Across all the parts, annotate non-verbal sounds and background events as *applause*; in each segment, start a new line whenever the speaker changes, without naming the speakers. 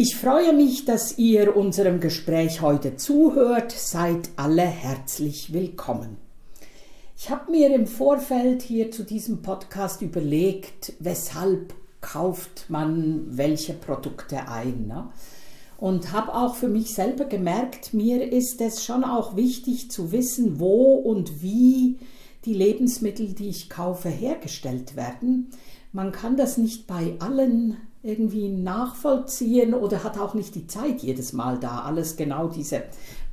Ich freue mich, dass ihr unserem Gespräch heute zuhört. Seid alle herzlich willkommen. Ich habe mir im Vorfeld hier zu diesem Podcast überlegt, weshalb kauft man welche Produkte ein. Ne? Und habe auch für mich selber gemerkt, mir ist es schon auch wichtig zu wissen, wo und wie die Lebensmittel, die ich kaufe, hergestellt werden. Man kann das nicht bei allen irgendwie nachvollziehen oder hat auch nicht die Zeit jedes Mal da, alles genau diese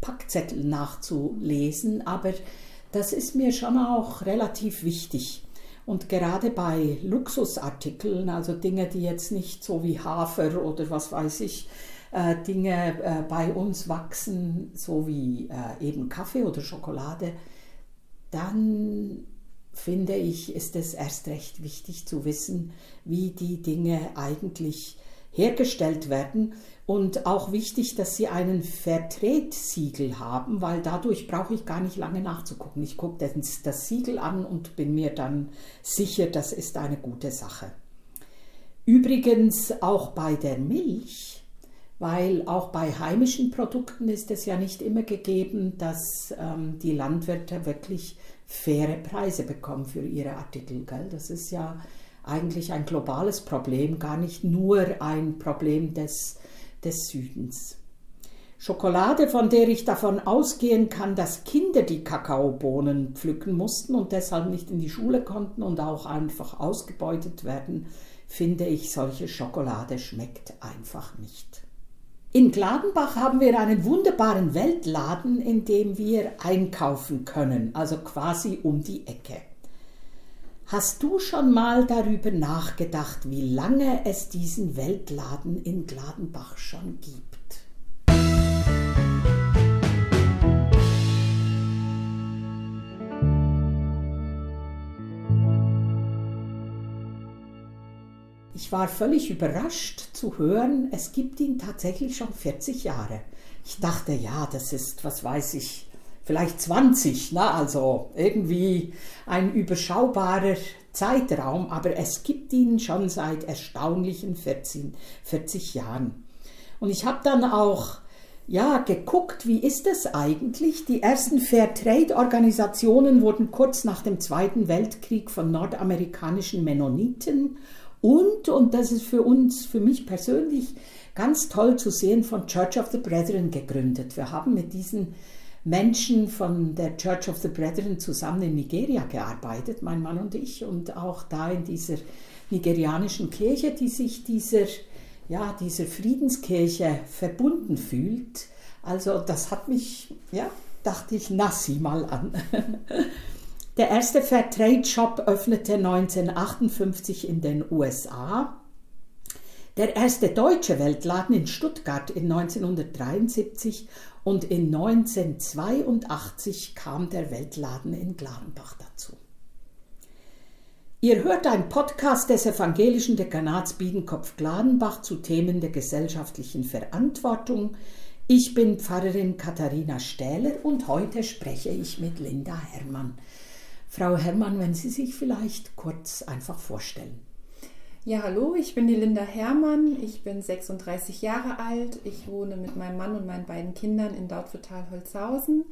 Packzettel nachzulesen. Aber das ist mir schon auch relativ wichtig. Und gerade bei Luxusartikeln, also Dinge, die jetzt nicht so wie Hafer oder was weiß ich, äh, Dinge äh, bei uns wachsen, so wie äh, eben Kaffee oder Schokolade, dann finde ich, ist es erst recht wichtig zu wissen, wie die Dinge eigentlich hergestellt werden und auch wichtig, dass sie einen Vertretsiegel haben, weil dadurch brauche ich gar nicht lange nachzugucken. Ich gucke das, Siegel an und bin mir dann sicher, das ist eine gute Sache. Übrigens auch bei der Milch, weil auch bei heimischen Produkten ist es ja nicht immer gegeben, dass ähm, die Landwirte wirklich faire Preise bekommen für ihre Artikel. Gell? Das ist ja eigentlich ein globales Problem, gar nicht nur ein Problem des, des Südens. Schokolade, von der ich davon ausgehen kann, dass Kinder die Kakaobohnen pflücken mussten und deshalb nicht in die Schule konnten und auch einfach ausgebeutet werden, finde ich, solche Schokolade schmeckt einfach nicht. In Gladenbach haben wir einen wunderbaren Weltladen, in dem wir einkaufen können, also quasi um die Ecke. Hast du schon mal darüber nachgedacht, wie lange es diesen Weltladen in Gladenbach schon gibt? Ich war völlig überrascht zu hören, es gibt ihn tatsächlich schon 40 Jahre. Ich dachte, ja, das ist, was weiß ich, vielleicht 20, na, also irgendwie ein überschaubarer Zeitraum, aber es gibt ihn schon seit erstaunlichen 14, 40 Jahren. Und ich habe dann auch ja, geguckt, wie ist es eigentlich? Die ersten Fairtrade-Organisationen wurden kurz nach dem Zweiten Weltkrieg von nordamerikanischen Mennoniten und, und das ist für uns, für mich persönlich ganz toll zu sehen, von Church of the Brethren gegründet. Wir haben mit diesen Menschen von der Church of the Brethren zusammen in Nigeria gearbeitet, mein Mann und ich, und auch da in dieser nigerianischen Kirche, die sich dieser, ja, dieser Friedenskirche verbunden fühlt. Also das hat mich, ja, dachte ich, na sieh mal an. *laughs* Der erste Fairtrade-Shop öffnete 1958 in den USA. Der erste deutsche Weltladen in Stuttgart in 1973 und in 1982 kam der Weltladen in Gladenbach dazu. Ihr hört einen Podcast des evangelischen Dekanats Biedenkopf-Gladenbach zu Themen der gesellschaftlichen Verantwortung. Ich bin Pfarrerin Katharina Stähler und heute spreche ich mit Linda Herrmann. Frau Herrmann, wenn Sie sich vielleicht kurz einfach vorstellen.
Ja, hallo, ich bin die Linda Herrmann. Ich bin 36 Jahre alt. Ich wohne mit meinem Mann und meinen beiden Kindern in Dautphetal-Holzhausen.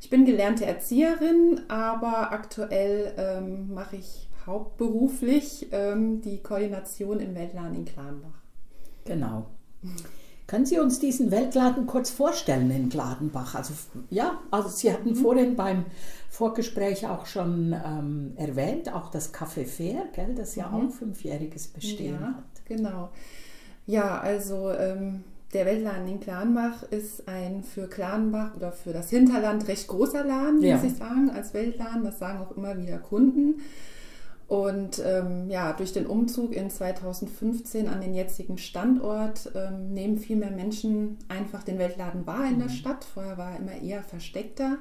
Ich bin gelernte Erzieherin, aber aktuell ähm, mache ich hauptberuflich ähm, die Koordination im Weltladen in Klanbach.
Genau. Können Sie uns diesen Weltladen kurz vorstellen in Gladenbach? Also ja, also Sie hatten mhm. vorhin beim Vorgespräch auch schon ähm, erwähnt, auch das Café Fair, gell, das ja mhm. auch fünfjähriges Bestehen
ja,
hat.
Genau. Ja, also ähm, der Weltladen in Klanbach ist ein für Klanbach oder für das Hinterland recht großer Laden, ja. muss ich sagen, als Weltladen. Das sagen auch immer wieder Kunden. Und ähm, ja, durch den Umzug in 2015 an den jetzigen Standort ähm, nehmen viel mehr Menschen einfach den Weltladen wahr in der mhm. Stadt. Vorher war er immer eher versteckter.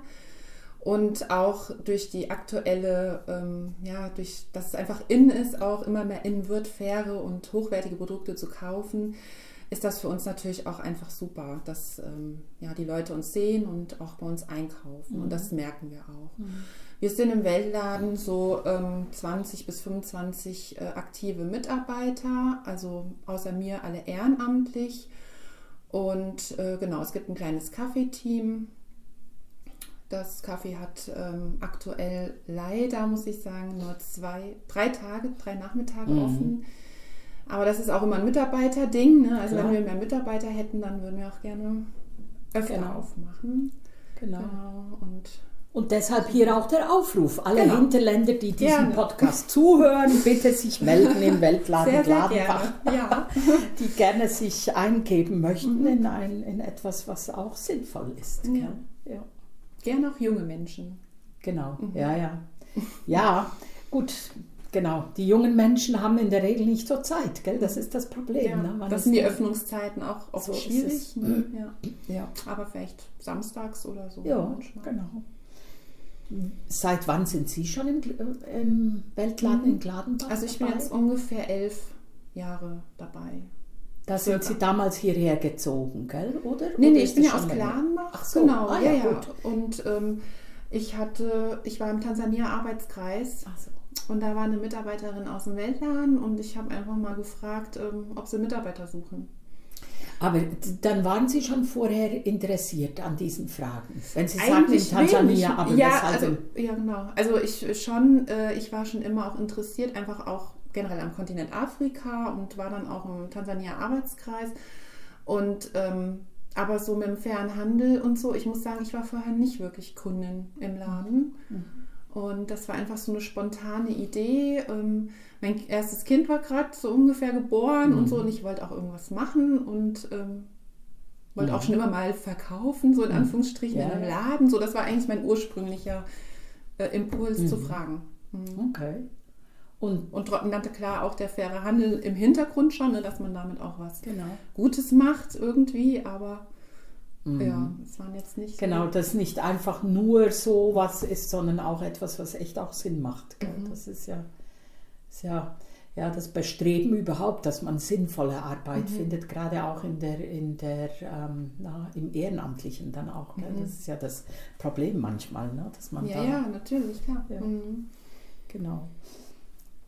Und auch durch die aktuelle, ähm, ja, durch dass es einfach in ist, auch immer mehr in wird, faire und hochwertige Produkte zu kaufen, ist das für uns natürlich auch einfach super, dass ähm, ja, die Leute uns sehen und auch bei uns einkaufen. Mhm. Und das merken wir auch. Mhm. Wir sind im Weltladen so ähm, 20 bis 25 äh, aktive Mitarbeiter, also außer mir alle ehrenamtlich. Und äh, genau, es gibt ein kleines Kaffeeteam. Das Kaffee hat ähm, aktuell leider, muss ich sagen, nur zwei, drei Tage, drei Nachmittage mhm. offen. Aber das ist auch immer ein Mitarbeiterding. Ne? Also Klar. wenn wir mehr Mitarbeiter hätten, dann würden wir auch gerne öfter genau. aufmachen.
Genau. genau. Und und deshalb hier auch der Aufruf. Alle genau. Hinterländer, die diesen gerne. Podcast zuhören, bitte sich melden im *laughs* Weltladen sehr, sehr Gladenbach. Ja. *laughs* Die gerne sich eingeben möchten mhm. in, ein, in etwas, was auch sinnvoll ist.
Ja. ja. Gerne auch junge Menschen.
Genau, mhm. ja, ja. Ja, gut, genau. Die jungen Menschen haben in der Regel nicht so Zeit, gell? Das ist das Problem. Ja,
ne? das sind die Öffnungszeiten auch oft so schwierig. Ne? Ja. ja. Aber vielleicht samstags oder so.
Ja, manchmal. genau. Seit wann sind Sie schon im, äh, im Weltladen in Gladenbach?
Also ich dabei? bin jetzt ungefähr elf Jahre dabei.
Da sind Sie damals hierher gezogen, gell? Oder?
Nee, nee, ich bin ja aus Gladenbach. Ach so. Genau, ah, ja, ja. Gut. Und ähm, ich hatte, ich war im Tansania-Arbeitskreis. Ach so. Und da war eine Mitarbeiterin aus dem Weltladen und ich habe einfach mal gefragt, ähm, ob sie Mitarbeiter suchen.
Aber dann waren Sie schon vorher interessiert an diesen Fragen. Wenn Sie Eigentlich sagen in Tansania, wenig.
aber ja, also, ja, genau. Also ich schon, äh, ich war schon immer auch interessiert, einfach auch generell am Kontinent Afrika und war dann auch im Tansania Arbeitskreis. Und ähm, aber so mit dem fairen Handel und so, ich muss sagen, ich war vorher nicht wirklich Kundin im Laden. Mhm. Und das war einfach so eine spontane Idee. Ähm, mein erstes Kind war gerade so ungefähr geboren mhm. und so und ich wollte auch irgendwas machen und ähm, wollte mhm. auch schon immer mal verkaufen, so in mhm. Anführungsstrichen ja. in einem Laden. So, das war eigentlich mein ursprünglicher äh, Impuls mhm. zu fragen.
Mhm. Okay.
Und, und nannte klar auch der faire Handel im Hintergrund schon, ne, dass man damit auch was genau. Gutes macht irgendwie, aber mhm. ja, es waren jetzt nicht.
Genau, so. dass nicht einfach nur so was ist, sondern auch etwas, was echt auch Sinn macht. Mhm. Das ist ja ist ja, ja das Bestreben überhaupt, dass man sinnvolle Arbeit mhm. findet, gerade auch in der, in der, ähm, na, im Ehrenamtlichen dann auch. Mhm. Das ist ja das Problem manchmal, ne? dass man
ja,
da,
ja, natürlich, klar. Ja.
Mhm. Genau.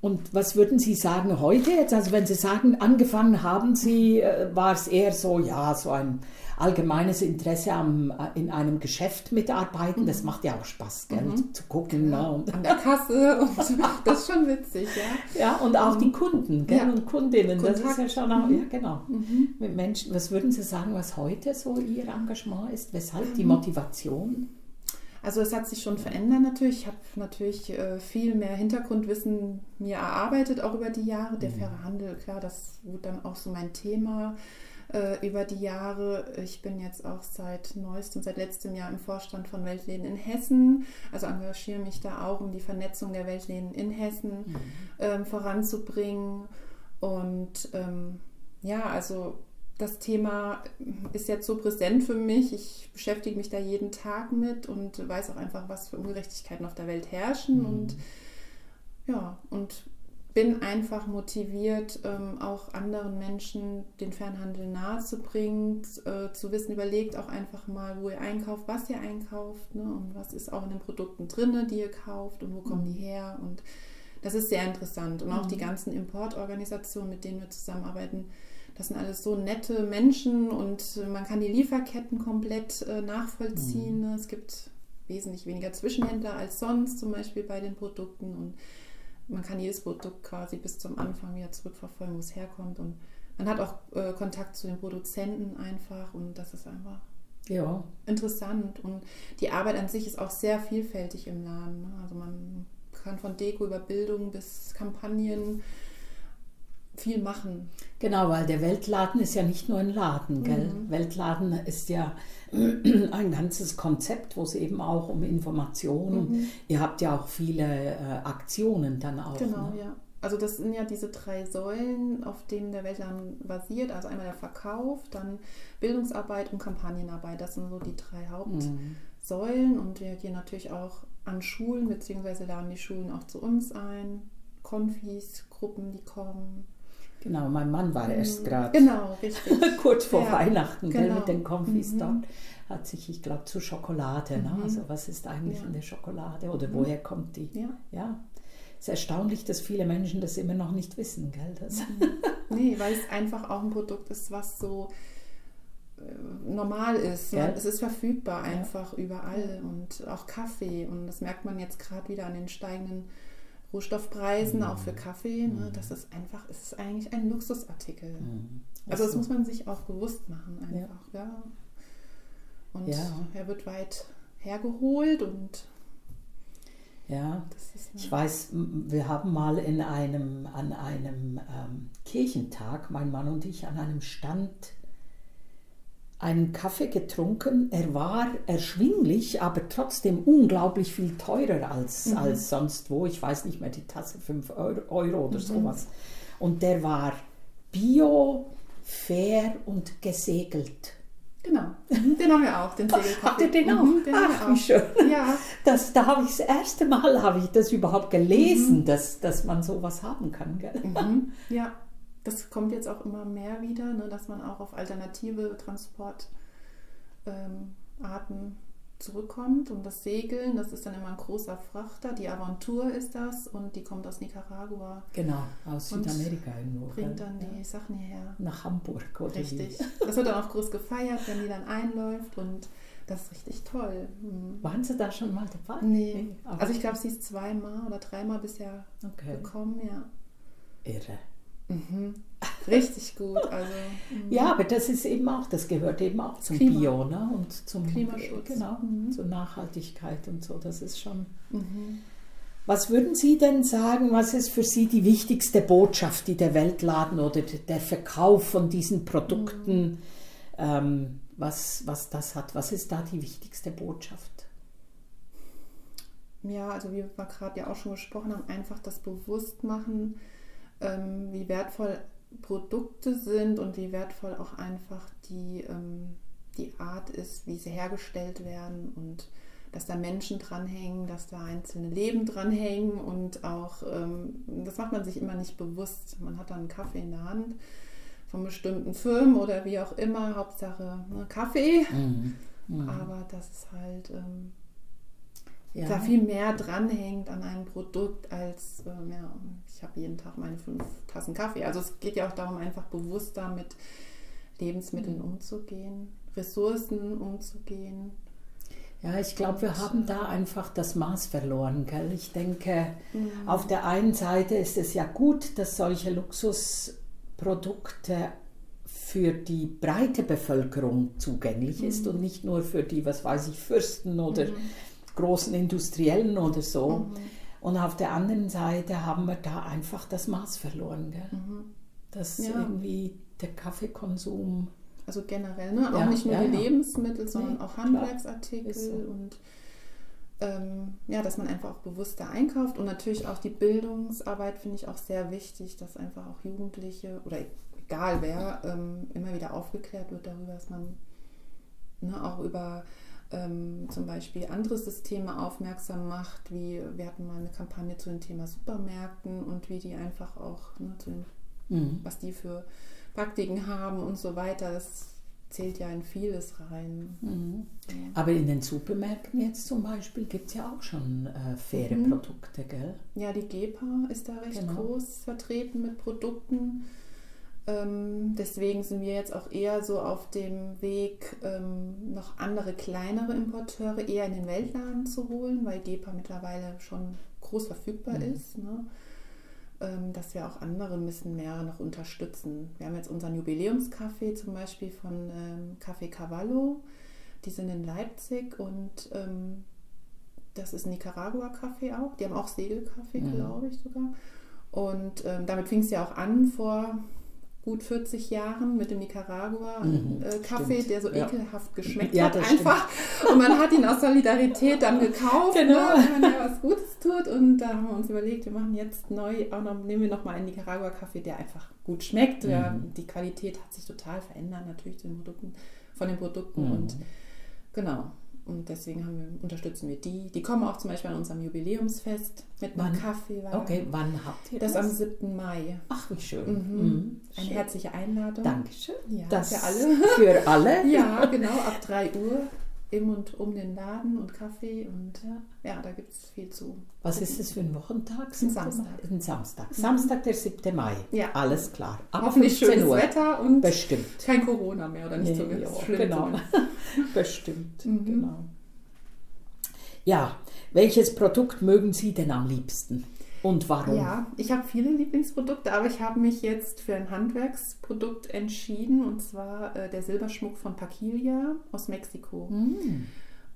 Und was würden Sie sagen heute jetzt? Also wenn Sie sagen, angefangen haben Sie, äh, war es eher so, ja, so ein allgemeines Interesse am, äh, in einem Geschäft mitarbeiten. Das mhm. macht ja auch Spaß, gell? Mhm. zu gucken.
Ja, ne? und an der Kasse. *laughs* Und das ist schon witzig, ja.
Ja, und auch mhm. die Kunden gell? Ja. und Kundinnen. Kontakt. Das ist ja schon auch, mhm. ja genau. Mhm. Mit Menschen, was würden Sie sagen, was heute so Ihr Engagement ist? Weshalb die Motivation?
Also es hat sich schon verändert natürlich. Ich habe natürlich äh, viel mehr Hintergrundwissen mir erarbeitet, auch über die Jahre. Der faire Handel, klar, das wurde dann auch so mein Thema äh, über die Jahre. Ich bin jetzt auch seit neuestem, seit letztem Jahr im Vorstand von Weltläden in Hessen. Also engagiere mich da auch, um die Vernetzung der Weltläden in Hessen mhm. ähm, voranzubringen. Und ähm, ja, also das Thema ist jetzt so präsent für mich. Ich beschäftige mich da jeden Tag mit und weiß auch einfach, was für Ungerechtigkeiten auf der Welt herrschen. Mhm. Und ja, und bin einfach motiviert, ähm, auch anderen Menschen den Fernhandel nahezubringen, äh, zu wissen, überlegt auch einfach mal, wo ihr einkauft, was ihr einkauft ne, und was ist auch in den Produkten drin, die ihr kauft und wo kommen die her. Und das ist sehr interessant. Und auch die mhm. ganzen Importorganisationen, mit denen wir zusammenarbeiten, das sind alles so nette Menschen und man kann die Lieferketten komplett äh, nachvollziehen. Mhm. Es gibt wesentlich weniger Zwischenhändler als sonst, zum Beispiel bei den Produkten. Und man kann jedes Produkt quasi bis zum Anfang wieder zurückverfolgen, wo es herkommt. Und man hat auch äh, Kontakt zu den Produzenten einfach und das ist einfach ja. interessant. Und die Arbeit an sich ist auch sehr vielfältig im Laden. Also man kann von Deko über Bildung bis Kampagnen viel machen.
Genau, weil der Weltladen ist ja nicht nur ein Laden, gell? Mhm. Weltladen ist ja *clears throat* ein ganzes Konzept, wo es eben auch um Informationen, mhm. ihr habt ja auch viele äh, Aktionen dann auch.
Genau, ne? ja. Also das sind ja diese drei Säulen, auf denen der Weltladen basiert. Also einmal der Verkauf, dann Bildungsarbeit und Kampagnenarbeit. Das sind so die drei Hauptsäulen. Mhm. Und wir gehen natürlich auch an Schulen, beziehungsweise laden die Schulen auch zu uns ein. Konfis, Gruppen, die kommen.
Genau, mein Mann war erst mhm. gerade
genau, *laughs*
kurz vor ja, Weihnachten genau. mit den Konfis mhm. dort. Hat sich, ich glaube, zu Schokolade. Ne? Mhm. Also was ist eigentlich ja. in der Schokolade oder mhm. woher kommt die? Ja. ja. Es ist erstaunlich, dass viele Menschen das immer noch nicht wissen, gell? Das
mhm. nee, weil es einfach auch ein Produkt ist, was so normal ist. Ne? Es ist verfügbar einfach ja. überall und auch Kaffee. Und das merkt man jetzt gerade wieder an den steigenden Rohstoffpreisen, mhm. auch für Kaffee. Ne? Mhm. Das ist einfach, es ist eigentlich ein Luxusartikel. Mhm. Also das muss man sich auch bewusst machen einfach. Ja. ja. Und er wird weit hergeholt und
ja, ich weiß, wir haben mal in einem, an einem ähm, Kirchentag, mein Mann und ich, an einem Stand einen Kaffee getrunken. Er war erschwinglich, aber trotzdem unglaublich viel teurer als, mhm. als sonst wo. Ich weiß nicht mehr, die Tasse 5 Euro, Euro oder mhm. sowas. Und der war bio, fair und gesegelt.
Genau, mhm, den haben wir auch, den Segelkaffee.
Habt ihr den auch? Mhm, den Ach, wie schön. Ja. Das, da habe ich das erste Mal habe ich das überhaupt gelesen, mhm. dass, dass man sowas haben kann. Gell?
Mhm. Ja, das kommt jetzt auch immer mehr wieder, ne, dass man auch auf alternative Transportarten ähm, zurückkommt. Und das Segeln, das ist dann immer ein großer Frachter. Die Aventur ist das und die kommt aus Nicaragua.
Genau, aus Südamerika
irgendwo. Bringt dann ja. die Sachen hierher.
Nach Hamburg oder
Richtig. Das wird dann auch groß gefeiert, wenn die dann einläuft und das ist richtig toll.
Mhm. Waren Sie da schon mal dabei?
Nee. nee also ich glaube, sie ist zweimal oder dreimal bisher okay. gekommen, ja.
Irre.
Mhm. *laughs* Richtig gut. Also,
ja, aber das ist eben auch, das gehört eben auch zum Klima. Bio ne? und zum
Klimaschutz.
Genau, mhm. zur Nachhaltigkeit und so. Das ist schon. Mhm. Was würden Sie denn sagen, was ist für Sie die wichtigste Botschaft, die der Weltladen oder der Verkauf von diesen Produkten, mhm. ähm, was, was das hat? Was ist da die wichtigste Botschaft?
Ja, also wie wir gerade ja auch schon gesprochen haben, einfach das Bewusstmachen, ähm, wie wertvoll Produkte sind und wie wertvoll auch einfach die, ähm, die Art ist, wie sie hergestellt werden und dass da Menschen dranhängen, dass da einzelne Leben dranhängen und auch, ähm, das macht man sich immer nicht bewusst. Man hat dann einen Kaffee in der Hand von bestimmten Firmen oder wie auch immer, Hauptsache ne, Kaffee. Mhm. Mhm. Aber das ist halt ähm, ja. da viel mehr dranhängt an einem Produkt als, ähm, ja, ich habe jeden Tag meine fünf Tassen Kaffee. Also es geht ja auch darum, einfach bewusster mit Lebensmitteln mhm. umzugehen, Ressourcen umzugehen.
Ja, ich glaube, wir haben da einfach das Maß verloren. Gell? Ich denke, mhm. auf der einen Seite ist es ja gut, dass solche Luxusprodukte für die breite Bevölkerung zugänglich mhm. ist und nicht nur für die, was weiß ich, Fürsten oder mhm großen Industriellen oder so. Mhm. Und auf der anderen Seite haben wir da einfach das Maß verloren. Gell? Mhm. Dass ja. irgendwie der Kaffeekonsum.
Also generell, ne? auch ja, nicht nur ja, die Lebensmittel, sondern nee, auch Handwerksartikel so. und ähm, ja, dass man einfach auch bewusster einkauft und natürlich auch die Bildungsarbeit finde ich auch sehr wichtig, dass einfach auch Jugendliche oder egal wer ähm, immer wieder aufgeklärt wird darüber, dass man ne, auch über ähm, zum Beispiel andere Systeme aufmerksam macht, wie wir hatten mal eine Kampagne zu dem Thema Supermärkten und wie die einfach auch, ne, den, mhm. was die für Praktiken haben und so weiter. Das zählt ja in vieles rein.
Mhm. Ja. Aber in den Supermärkten jetzt zum Beispiel gibt es ja auch schon äh, faire mhm. Produkte, gell?
Ja, die GEPA ist da recht genau. groß vertreten mit Produkten. Ähm, deswegen sind wir jetzt auch eher so auf dem Weg, ähm, noch andere kleinere Importeure eher in den Weltladen zu holen, weil GEPA mittlerweile schon groß verfügbar mhm. ist. Ne? Ähm, dass wir auch andere ein bisschen mehr noch unterstützen. Wir haben jetzt unseren Jubiläumskaffee zum Beispiel von ähm, Café Cavallo. Die sind in Leipzig und ähm, das ist Nicaragua-Kaffee auch. Die haben auch Segelkaffee, mhm. glaube ich sogar. Und ähm, damit fing es ja auch an vor gut 40 Jahren mit dem Nicaragua-Kaffee, mhm, äh, der so ja. ekelhaft geschmeckt ja, hat einfach. Stimmt. *laughs* Und man hat ihn aus Solidarität dann gekauft, genau. ne, wenn man ja was Gutes tut. Und da haben wir uns überlegt, wir machen jetzt neu, auch noch, nehmen wir nochmal einen Nicaragua-Kaffee, der einfach gut schmeckt. Mhm. Ja, die Qualität hat sich total verändert, natürlich den Produkten, von den Produkten. Mhm. Und genau. Und deswegen wir, unterstützen wir die. Die kommen auch zum Beispiel an unserem Jubiläumsfest mit einem Kaffee.
Okay, wann habt ihr das?
Das am 7. Mai.
Ach, wie schön.
Mhm. Mhm. Eine schön. herzliche Einladung.
Dankeschön.
Ja,
das
für alle.
Für alle. *laughs*
ja, genau, ab 3 Uhr im und um den Laden und Kaffee und ja, ja da gibt es viel zu.
Was ist das für ein Wochentag?
Ein Samstag.
Ein Samstag. Mhm. Samstag, der 7. Mai.
Ja.
Alles klar.
Ab Hoffentlich schönes
Uhr.
Wetter und
Bestimmt.
kein Corona mehr oder nicht so
ja, schlimm. Genau. *laughs* Bestimmt.
Mhm.
Genau. Ja, welches Produkt mögen Sie denn am liebsten? Und warum?
Ja, ich habe viele Lieblingsprodukte, aber ich habe mich jetzt für ein Handwerksprodukt entschieden und zwar äh, der Silberschmuck von Paquilia aus Mexiko.
Mm.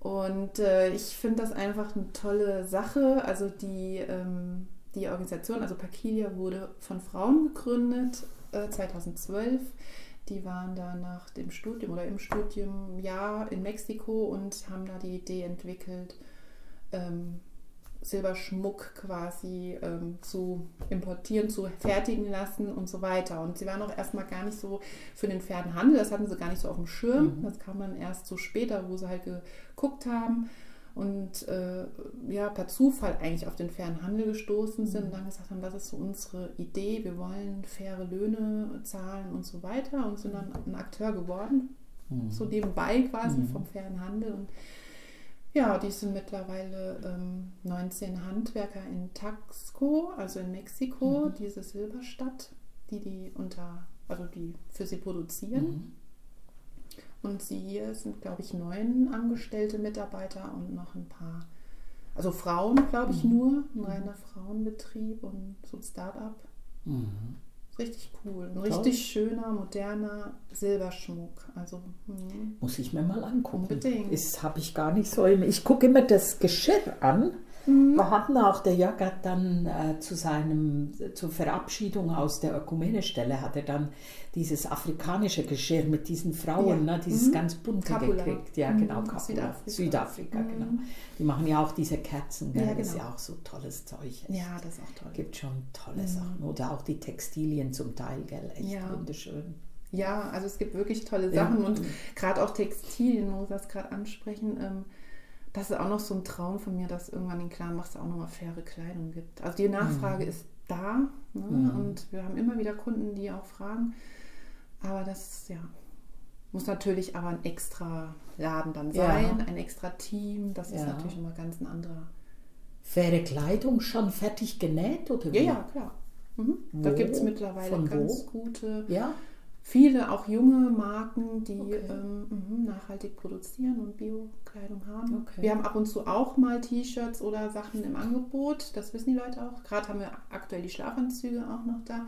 Und äh, ich finde das einfach eine tolle Sache. Also die, ähm, die Organisation, also Paquilia wurde von Frauen gegründet äh, 2012. Die waren da nach dem Studium oder im Studium ja in Mexiko und haben da die Idee entwickelt, ähm, Silberschmuck quasi ähm, zu importieren, zu fertigen lassen und so weiter. Und sie waren auch erstmal gar nicht so für den Pferdenhandel, das hatten sie gar nicht so auf dem Schirm. Mhm. Das kam dann erst so später, wo sie halt geguckt haben und äh, ja, per Zufall eigentlich auf den fairen Handel gestoßen sind mhm. und dann gesagt haben, das ist so unsere Idee, wir wollen faire Löhne zahlen und so weiter und sind dann ein Akteur geworden, mhm. so nebenbei quasi mhm. vom fairen Handel und ja, die sind mittlerweile ähm, 19 Handwerker in Taxco, also in Mexiko, mhm. diese Silberstadt, die die unter, also die für sie produzieren. Mhm. Und sie hier sind, glaube ich, neun angestellte Mitarbeiter und noch ein paar, also Frauen, glaube ich, mhm. nur, ein reiner Frauenbetrieb und so ein Start-up.
Mhm.
Richtig cool. Ein richtig schöner, moderner Silberschmuck. Also,
hm. Muss ich mir mal angucken.
Unbedingt.
Das habe ich gar nicht so. Ich gucke immer das Geschirr an Mhm. Wir hatten auch, der Jörg hat dann äh, zu seinem, zur Verabschiedung aus der Ökumenestelle, hat er dann dieses afrikanische Geschirr mit diesen Frauen, ja. ne, dieses mhm. ganz bunte
Capula.
gekriegt. Ja, genau,
mhm. Südafrika.
Südafrika,
mhm.
genau. Die machen ja auch diese Kerzen, gell?
Ja, genau.
das ist ja auch so tolles Zeug. Echt.
Ja, das ist auch toll.
Gibt schon tolle
Mhm.
Sachen. Oder auch die Textilien zum Teil, gell? Echt
Ja.
wunderschön.
Ja, also es gibt wirklich tolle
Ja.
Sachen und gerade auch Textilien, wo wir das gerade ansprechen, ähm, das ist auch noch so ein Traum von mir, dass irgendwann in Clanbach es auch nochmal faire Kleidung gibt. Also die Nachfrage ist da ne?
Mhm.
und wir haben immer wieder Kunden, die auch fragen. Aber das, ja, muss natürlich aber ein extra Laden dann
Ja.
sein, ein extra Team. Das ist
Ja.
natürlich immer ganz ein anderer.
Faire Kleidung schon fertig genäht oder
Ja,
wie?
ja, klar. Mhm. Da
Wo?
gibt es mittlerweile
Von wo?
ganz gute
Ja?
Viele auch junge Marken, die
Okay.
ähm, mhm, nachhaltig produzieren und Bio-Kleidung haben.
Okay.
Wir haben ab und zu auch mal T-Shirts oder Sachen im Angebot. Das wissen die Leute auch. Gerade haben wir aktuell die Schlafanzüge auch noch da.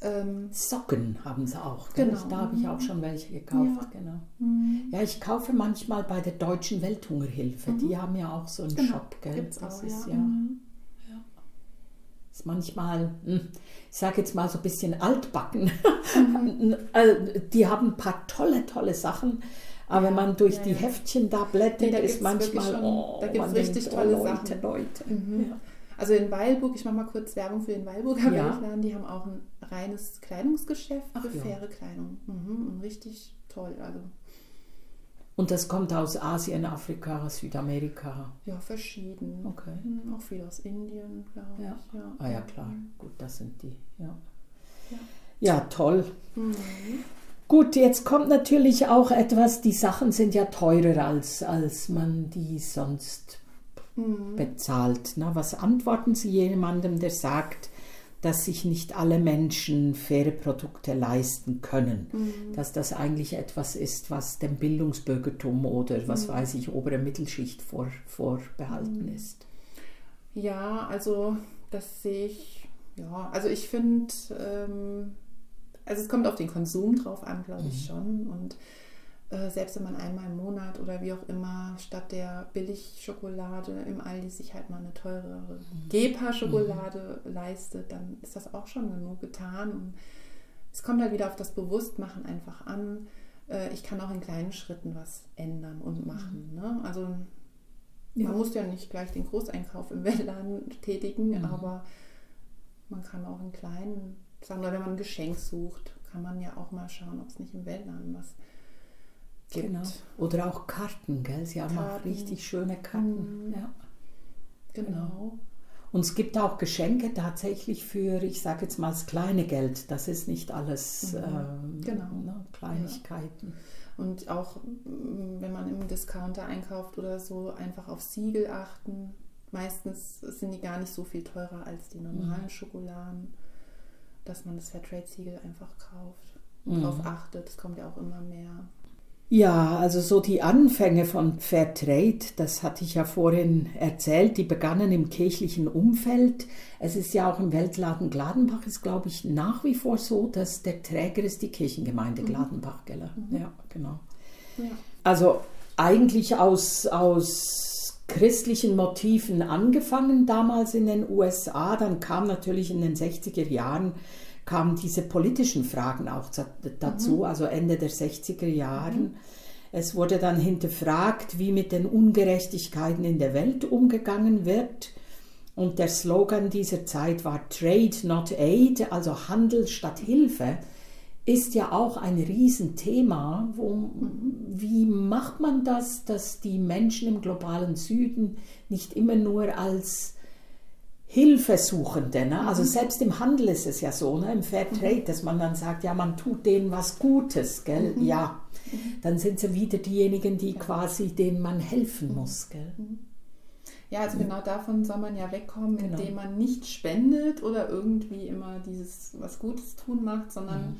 Ähm,
Socken haben sie auch. Gell?
Genau.
Da habe ich auch schon welche gekauft.
Ja.
Genau.
mhm.
Ja, ich kaufe manchmal bei der Deutschen Welthungerhilfe. Die haben ja auch so einen
Genau,
Shop, gell?
gibt's
das
auch,
ist
ja.
ja,
Mhm.
Ist manchmal, hm, ich sage jetzt mal so ein bisschen altbacken.
Mhm.
Äh, *laughs* die haben ein paar tolle, tolle Sachen. Aber wenn man durch
ja,
die
ja.
Heftchen da blättert,
Nee, da
ist manchmal,
schon-
oh,
da gibt's
man
richtig
denkt,
tolle
oh, Leute,
Sachen.
Leute.
Mhm.
Ja.
Also in Weilburg, ich mache mal kurz Werbung für den Weilburger
Ja.
Weltladen, die haben auch ein reines Kleidungsgeschäft
Ach
für
ja.
faire Kleidung. Mhm. Richtig toll. Also
Und das kommt aus Asien, Afrika, Südamerika.
ja, verschieden.
Okay.
Mhm, Auch viel aus Indien, glaube
Ja.
ich. Ja.
Ah ja, klar. Gut, das sind die. Ja,
Ja.
ja toll.
Mhm.
Gut, jetzt kommt natürlich auch etwas, die Sachen sind ja teurer, als, als man die sonst
Mhm.
bezahlt. Na, was antworten Sie jemandem, der sagt, dass sich nicht alle Menschen faire Produkte leisten können?
Mhm.
Dass das eigentlich etwas ist, was dem Bildungsbürgertum oder was
Mhm.
weiß ich, obere Mittelschicht vor, vorbehalten
Mhm.
ist?
Ja, also das sehe ich, ja, also ich finde, ähm, also es kommt auf den Konsum drauf an, glaube ich schon. Und äh, selbst wenn man einmal im Monat oder wie auch immer statt der Billigschokolade im Aldi sich halt mal eine teurere Gepa-Schokolade leistet, dann ist das auch schon genug getan. Und es kommt halt wieder auf das Bewusstmachen einfach an. Äh, ich kann auch in kleinen Schritten was ändern und machen. Ne? Also
Ja.
man muss ja nicht gleich den Großeinkauf im *laughs* Weltladen tätigen,
Mhm.
aber man kann auch in kleinen Sachen, oder wenn man ein Geschenk sucht, kann man ja auch mal schauen, ob es nicht im Weltladen was gibt.
Genau. Oder auch Karten, gell? Sie haben auch
Karten.
richtig schöne Karten.
Mhm.
Ja.
Genau.
Und es gibt auch Geschenke tatsächlich für, ich sage jetzt mal, das kleine Geld. Das ist nicht alles
Mhm.
ähm,
Genau.
ne, Kleinigkeiten.
Und auch wenn man im Discounter einkauft oder so, einfach auf Siegel achten. Meistens sind die gar nicht so viel teurer als die normalen mhm. Schokoladen, dass man das Fairtrade-Siegel einfach kauft mhm. darauf achtet. Es kommt ja auch immer mehr.
Ja, also so die Anfänge von Fairtrade, das hatte ich ja vorhin erzählt, die begannen im kirchlichen Umfeld. Es ist ja auch im Weltladen Gladenbach, ist glaube ich nach wie vor so, dass der Träger ist die Kirchengemeinde mhm. Gladenbach, gell? Mhm. Ja, genau. Ja. Also eigentlich aus, aus christlichen Motiven angefangen damals in den USA, dann kam natürlich in den 60er Jahren kamen diese politischen Fragen auch dazu, mhm. also Ende der 60er Jahren. Mhm. Es wurde dann hinterfragt, wie mit den Ungerechtigkeiten in der Welt umgegangen wird. Und der Slogan dieser Zeit war Trade, not Aid, also Handel statt Hilfe, ist ja auch ein Riesenthema. Wo, mhm. wie macht man das, dass die Menschen im globalen Süden nicht immer nur als Hilfesuchende. Ne? Also mhm. selbst im Handel ist es ja so, ne? im Fairtrade, mhm. dass man dann sagt, ja, man tut denen was Gutes, gell? Mhm. Ja. Mhm. Dann sind sie wieder diejenigen, die ja. quasi denen man helfen muss, gell?
Ja, also genau davon soll man ja wegkommen, genau. indem man nicht spendet oder irgendwie immer dieses was Gutes tun macht, sondern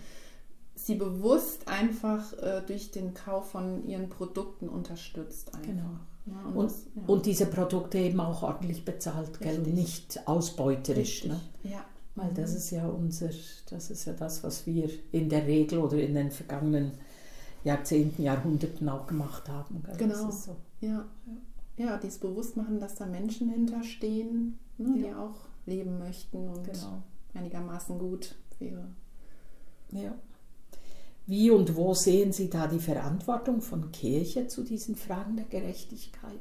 sie bewusst einfach äh, durch den Kauf von ihren Produkten unterstützt. Einfach. Genau.
Ja, und, und, das, ja. und, diese Produkte eben auch ordentlich bezahlt, gell? nicht ausbeuterisch. Ne? Ja. Weil das mhm. ist ja unser, das ist ja das, was wir in der Regel oder in den vergangenen Jahrzehnten, Jahrhunderten auch gemacht haben.
Gell? Genau. So. Ja. ja, dieses Bewusstmachen, dass da Menschen hinterstehen, ne, die auch leben möchten und genau. einigermaßen gut wäre.
Ja. Wie und wo sehen Sie da die Verantwortung von Kirche zu diesen Fragen der Gerechtigkeit?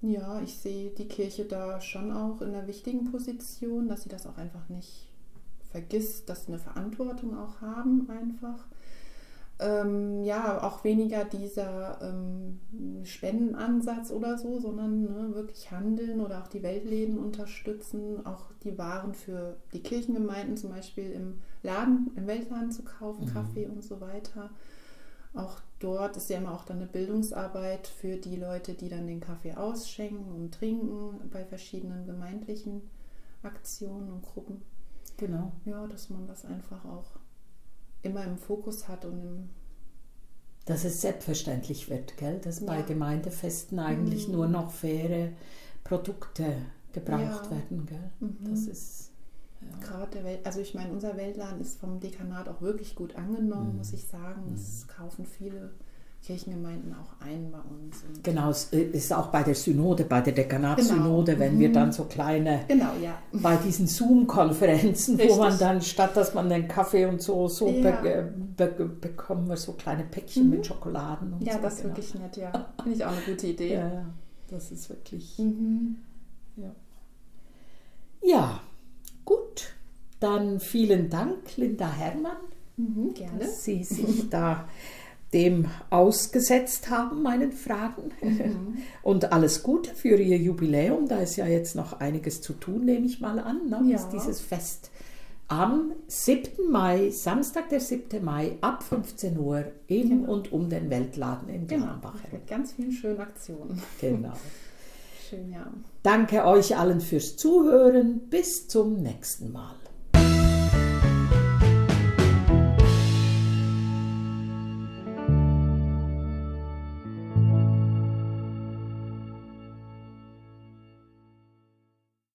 Ja, ich sehe die Kirche da schon auch in einer wichtigen Position, dass sie das auch einfach nicht vergisst, dass sie eine Verantwortung auch haben einfach ähm, ja auch weniger dieser ähm, Spendenansatz oder so, sondern ne, wirklich handeln oder auch die Weltläden unterstützen, auch die Waren für die Kirchengemeinden zum Beispiel im Laden, im Weltladen zu kaufen, mhm. Kaffee und so weiter. Auch dort ist ja immer auch dann eine Bildungsarbeit für die Leute, die dann den Kaffee ausschenken und trinken bei verschiedenen gemeindlichen Aktionen und Gruppen. Genau. Ja, dass man das einfach auch immer im Fokus hat und im
dass es selbstverständlich wird, gell? dass ja. bei Gemeindefesten eigentlich mhm. nur noch faire Produkte gebraucht ja. werden. Gell? Mhm. Das ist
ja. gerade der Welt, also ich meine, unser Weltladen ist vom Dekanat auch wirklich gut angenommen, mhm. muss ich sagen. Es mhm. kaufen viele Kirchengemeinden auch ein bei uns.
Genau, es ist auch bei der Synode, bei der Dekanatssynode, genau. wenn mhm. wir dann so kleine, genau, ja. bei diesen Zoom-Konferenzen, wo man dann statt, dass man den Kaffee und so, so ja. be be bekommen wir so kleine Päckchen mhm. mit Schokoladen.
Und
ja,
so, das ist genau. wirklich nett, ja. Finde ich auch eine gute Idee.
Ja, das ist wirklich, mhm. ja. Ja, gut. Dann vielen Dank, Linda Herrmann,
mhm, gerne.
dass Sie sich *laughs* da dem ausgesetzt haben, meinen Fragen. Mhm. *laughs* Und alles Gute für Ihr Jubiläum. Da ist ja jetzt noch einiges zu tun, nehme ich mal an. Ne? Ja. Dieses Fest am 7. Mai, Samstag, der 7. Mai, ab 15 Uhr im genau. und um den Weltladen in Gladbach.
Genau. Mit ganz vielen schönen Aktionen.
Genau. *laughs*
Schön, ja.
Danke euch allen fürs Zuhören. Bis zum nächsten Mal.